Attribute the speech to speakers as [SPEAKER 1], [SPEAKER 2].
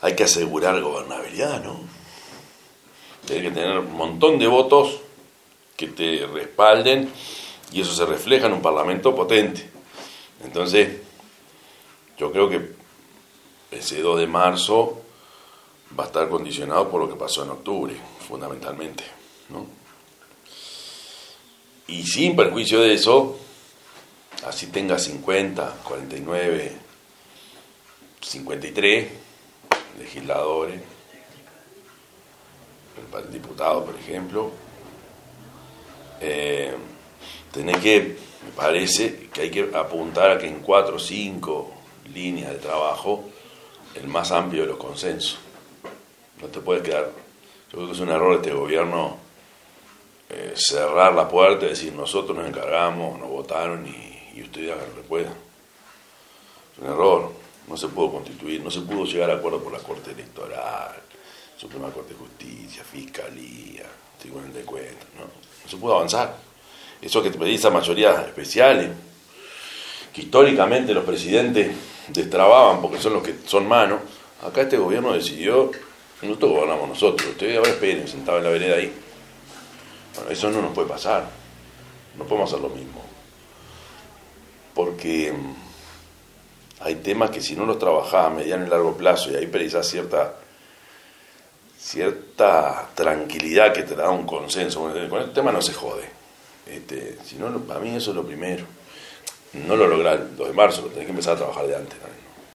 [SPEAKER 1] hay que asegurar gobernabilidad, ¿no? Hay que tener un montón de votos que te respalden y eso se refleja en un parlamento potente. Entonces, yo creo que ese 2 de marzo va a estar condicionado por lo que pasó en octubre, fundamentalmente. ¿no? Y sin perjuicio de eso, así tenga 50, 49, 53 legisladores, el diputado, por ejemplo, eh, tenés que, me parece, que hay que apuntar a que en cuatro o cinco líneas de trabajo, el más amplio de los consensos. No te puedes quedar, yo creo que es un error este gobierno eh, cerrar la puerta y decir nosotros nos encargamos, nos votaron y, y usted haga lo que pueda. Es un error, no se pudo constituir, no se pudo llegar a acuerdo por la Corte Electoral, Suprema Corte de Justicia, Fiscalía, Tribunal de Cuentas, no, se pudo avanzar. Eso que te pedís a mayorías especiales, que históricamente los presidentes destrababan porque son los que son manos, acá este gobierno decidió, nosotros gobernamos nosotros, ustedes ahora esperen, sentados en la vereda ahí. Bueno, eso no nos puede pasar, no podemos hacer lo mismo. Porque hay temas que si no los trabajás a mediano y largo plazo y ahí precisás cierta cierta tranquilidad que te da un consenso. Con este tema no se jode. Este, si no, para mí eso es lo primero. No lo lográs el 2 de marzo, lo tenés que empezar a trabajar de antes también.